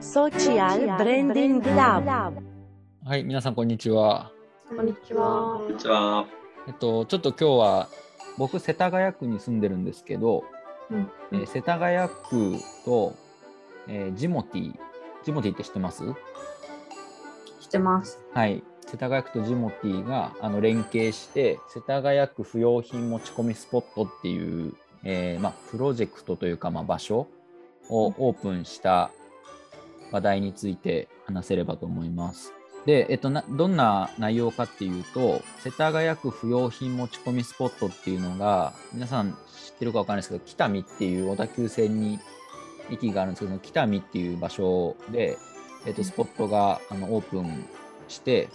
Social Branding Lab はい、皆さんこんにちは。こんにちはこ。んにちは。えっと、ちょっと今日は僕、世田谷区に住んでるんですけど、うんえー世田谷区と、えージモティ、ジモティって知ってます？してます。はい。世田谷区とジモティがあの連携して、世田谷区不用品持ち込みスポットっていう、えーまあ、プロジェクトというか、まあ、場所をオープンした話題について話せればと思います。で、えっと、などんな内容かっていうと、世田谷区不用品持ち込みスポットっていうのが、皆さん知ってるかわかんないですけど、北見っていう小田急線に駅があるんですけど、北見っていう場所で、えっと、スポットがあのオープンして、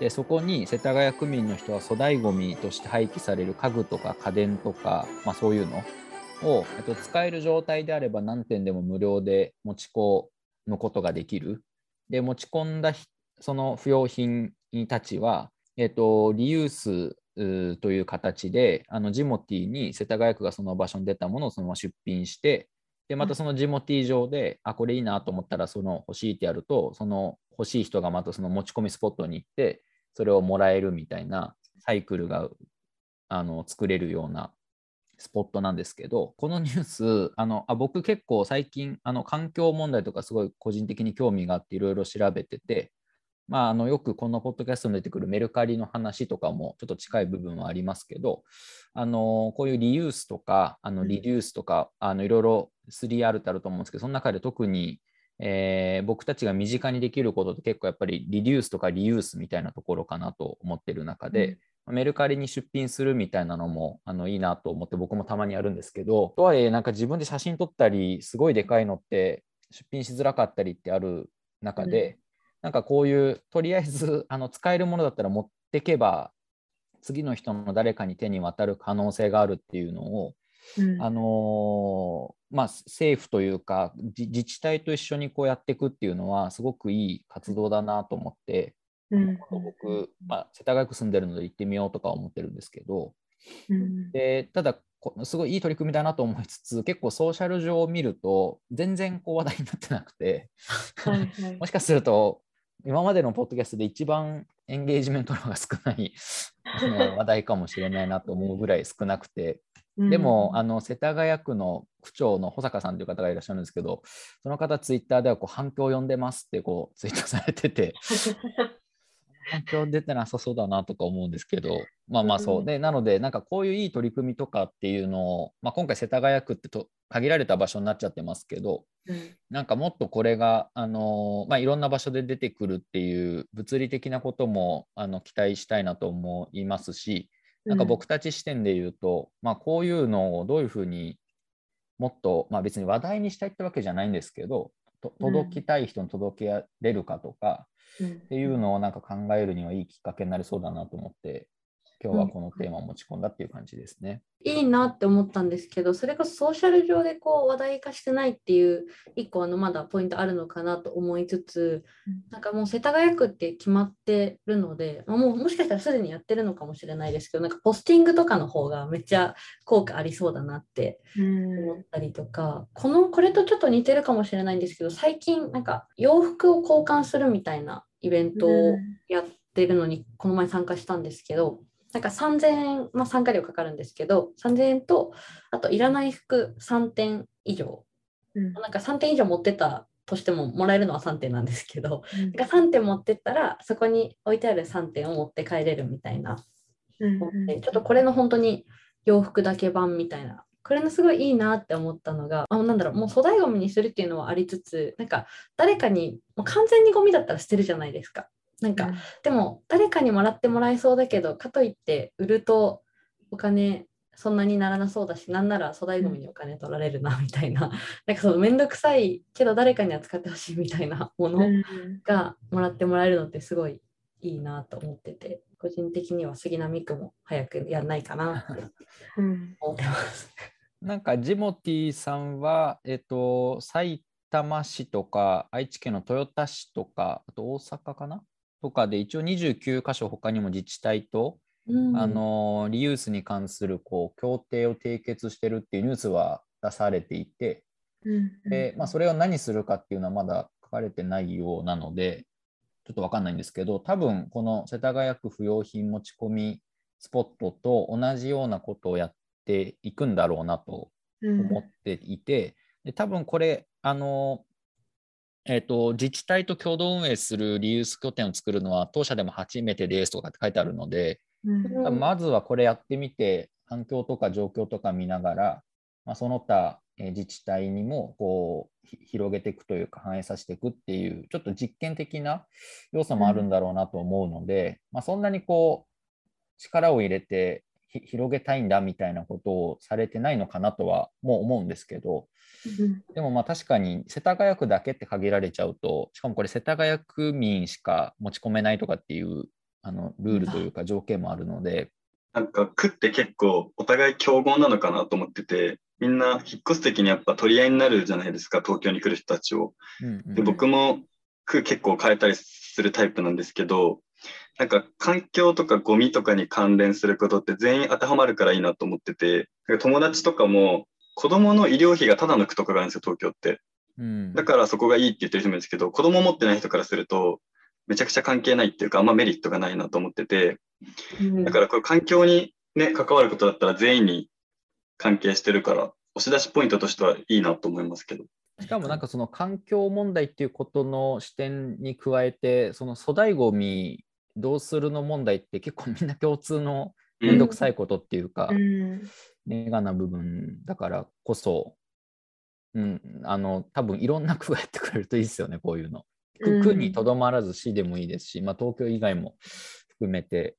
でそこに世田谷区民の人は粗大ごみとして廃棄される家具とか家電とか、まあ、そういうのを、えっと、使える状態であれば何点でも無料で持ち込むことができる。で持ち込んだその不用品たちは、えっと、リユースという形であのジモティに世田谷区がその場所に出たものをそのまま出品してでまたそのジモティ上で、あこれいいなと思ったらその欲しいってやるとその欲しい人がまたその持ち込みスポットに行ってそれをもらえるみたいなサイクルがあの作れるようなスポットなんですけどこのニュースあのあ僕結構最近あの環境問題とかすごい個人的に興味があっていろいろ調べててまあ、あのよくこのポッドキャストに出てくるメルカリの話とかもちょっと近い部分はありますけど、あのこういうリユースとかあのリデュースとか、あのいろいろ 3R ってあると思うんですけど、その中で特に、えー僕たちが身近にできることって結構やっぱりリデュースとかリユースみたいなところかなと思ってる中で、メルカリに出品するみたいなのもあのいいなと思って僕もたまにやるんですけど、とはいえなんか自分で写真撮ったり、すごいでかいのって出品しづらかったりってある中で、なんかこういうとりあえず あの使えるものだったら持ってけば次の人の誰かに手に渡る可能性があるっていうのを、うん。あのーまあ、政府というかじ自治体と一緒にこうやっていくっていうのはすごくいい活動だなと思って、うん。僕、まあ、世田谷区住んでるので行ってみようとか思ってるんですけど。うん。でただこすごいいい取り組みだなと思いつつ結構ソーシャル上を見ると全然こう話題になってなくて。はいはい。もしかすると、今までのポッドキャストで一番エンゲージメントの方が少ない 話題かもしれないなと思うぐらい少なくて、でも、あの世田谷区の区長の保坂さんという方がいらっしゃるんですけど、その方、ツイッターではこう反響を呼んでますってこうツイートされてて、反響出てなさそうだなとか思うんですけど、まあまあそう。う。んで、なので、なんかこういういい取り組みとかっていうのを、まあ、今回、世田谷区ってと限られた場所になっちゃってますけど、うん。なんかもっとこれが、あのまあ、いろんな場所で出てくるっていう物理的なこともあの期待したいなと思いますし、なんか僕たち視点で言うと、まあ、こういうのをどういうふうにもっと、まあ、別に話題にしたいってわけじゃないんですけど、届きたい人に届けられるかとかうん。っていうのをなんか考えるにはいいきっかけになりそうだなと思って、今日はこのテーマを持ち込んだっていう感じですね。いいなって思ったんですけど、それこそソーシャル上でこう話題化してないっていう一個あのまだポイントあるのかなと思いつつ、なんかもう世田谷区って決まってるので、まあもうもしかしたらすでにやってるのかもしれないですけど、なんかポスティングとかの方がめっちゃ効果ありそうだなって思ったりとか、このこれとちょっと似てるかもしれないんですけど最近なんか洋服を交換するみたいなイベントをやってるのにこの前参加したんですけどなんか3000円、まあ、参加料かかるんですけど3000円とあといらない服3点以上。うん。なんか3点以上持ってたとしてももらえるのは3点なんですけどなんか3点持ってったらそこに置いてある3点を持って帰れるみたいな。うんでちょっとこれの本当に洋服だけ版みたいな。これのすごいいいなって思ったのがあなんだろうもう粗大ごみにするっていうのはありつつなんか誰かにもう完全にゴミだったら捨てるじゃないですかなんか、でも誰かにもらってもらえそうだけどかといって売るとお金そんなにならなそうだしなんなら粗大ごみにお金取られるなみたいな、なんかその面倒くさいけど誰かには使ってほしいみたいなものうん。がもらってもらえるのってすごいいいなと思ってて個人的には杉並区も早くやんないかなってうん。思ってます。なんかジモティさんは、えっと、埼玉市とか愛知県の豊田市とか、あと大阪かなとかで一応29箇所他にも自治体と、うん。あのリユースに関するこう協定を締結してるっていうニュースは出されていて、うんでまあ、それを何するかっていうのはまだかれてないようなので、ちょっとわかんないんですけど、多分この世田谷区不用品持ち込みスポットと同じようなことをやっていくんだろうなと思っていて、で多分これ、あの、えーと、自治体と共同運営するリユース拠点を作るのは当社でも初めてですとかって書いてあるので、うん、まずはこれやってみて環境とか状況とか見ながら、まあ、その他自治体にもこう広げていくというか反映させていくっていうちょっと実験的な要素もあるんだろうなと思うので、うん、まあ、そんなにこう力を入れて広げたいんだみたいなことをされてないのかなとはもう思うんですけど、でもまあ確かに世田谷区だけって限られちゃうとしかもこれ世田谷区民しか持ち込めないとかっていうあのルールというか条件もあるので。なんか区って結構お互い競合なのかなと思っててみんな引っ越す時にやっぱ取り合いになるじゃないですか東京に来る人たちを。うんうん、で僕も区結構変えたりするタイプなんですけどなんか環境とかゴミとかに関連することって全員当てはまるからいいなと思ってて友達とかも子供の医療費がただの区とかがあるんですよ東京って、うん、だからそこがいいって言ってる人もいるんですけど子供持ってない人からするとめちゃくちゃ関係ないっていうかあんまメリットがないなと思ってて、うん、だからこれ環境にね関わることだったら全員に関係してるから押し出しポイントとしてはいいなと思いますけど。しかもなんかその環境問題っていうことの視点に加えてその粗大ごみどうするの問題って結構みんな共通の面倒くさいことっていうか、うん、ネガな部分だからこそ、うん、あの多分いろんな区がやってくれるといいですよねこういうの。区にとどまらず市でもいいですし、まあ、東京以外も含めて、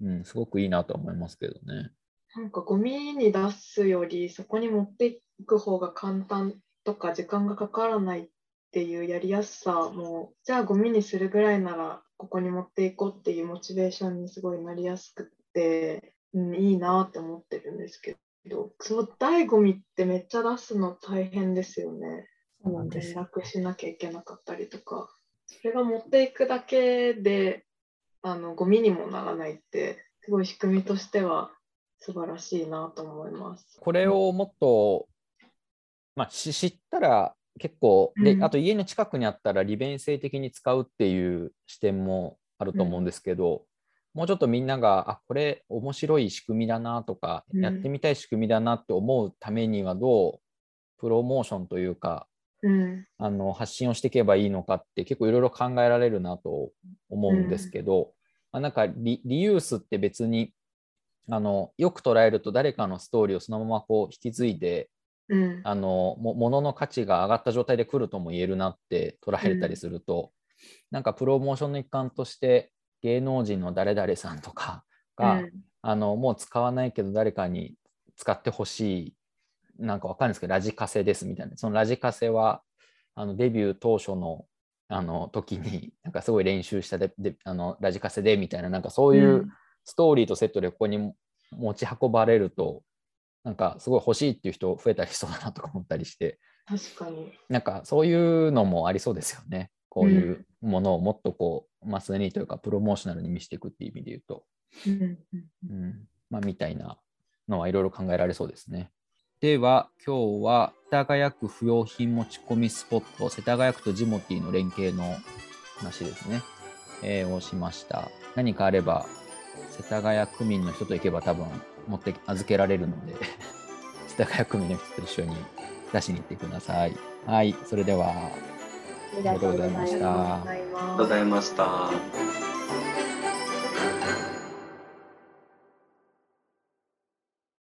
うん、すごくいいなと思いますけどね。なんかゴミに出すよりそこに持っていく方が簡単とか時間がかからないっていうやりやすさもじゃあゴミにするぐらいならここに持っていこうっていうモチベーションにすごいなりやすくって、うん、いいなって思ってるんですけどその醍醐味ってめっちゃ出すの大変ですよね。そうなんです連絡しなきゃいけなかったりとかそれが持っていくだけであのゴミにもならないってすごい仕組みとしては素晴らしいなと思います。これをもっとまあ、知ったら結構で、あと家の近くにあったら利便性的に使うっていう視点もあると思うんですけど、うん、もうちょっとみんながあこれ面白い仕組みだなとか、やってみたい仕組みだなって思うためにはどうプロモーションというか、うん、あの発信をしていけばいいのかって結構いろいろ考えられるなと思うんですけど、うん、まあ、なんかリユースって別にあのよく捉えると誰かのストーリーをそのままこう引き継いでうん、あのも物の価値が上がった状態で来るとも言えるなって捉えたりすると、うん、なんかプロモーションの一環として芸能人の誰々さんとかが、うん、あのもう使わないけど誰かに使ってほしいなんかわかるんですけどラジカセですみたいな。そのラジカセはあのデビュー当初のあの時になんかすごい練習したでであのラジカセでみたいななんかそういうストーリーとセットでここに持ち運ばれると、なんかすごい欲しいっていう人増えたりしそうだなとか思ったりして。確かに。なんかそういうのもありそうですよね。こういうものをもっとこう、マスにというかプロモーショナルに見せていくっていう意味で言うと、うんうんまあ、みたいなのはいろいろ考えられそうですね。では今日は世田谷区不用品持ち込みスポット世田谷区とジモティの連携の話ですね、えー、をしました。何かあれば世田谷区民の人と行けば多分持って預けられるので 世田谷区民の人と一緒に出しに行ってください。はい、それではありがとうございました。ありがとうございました。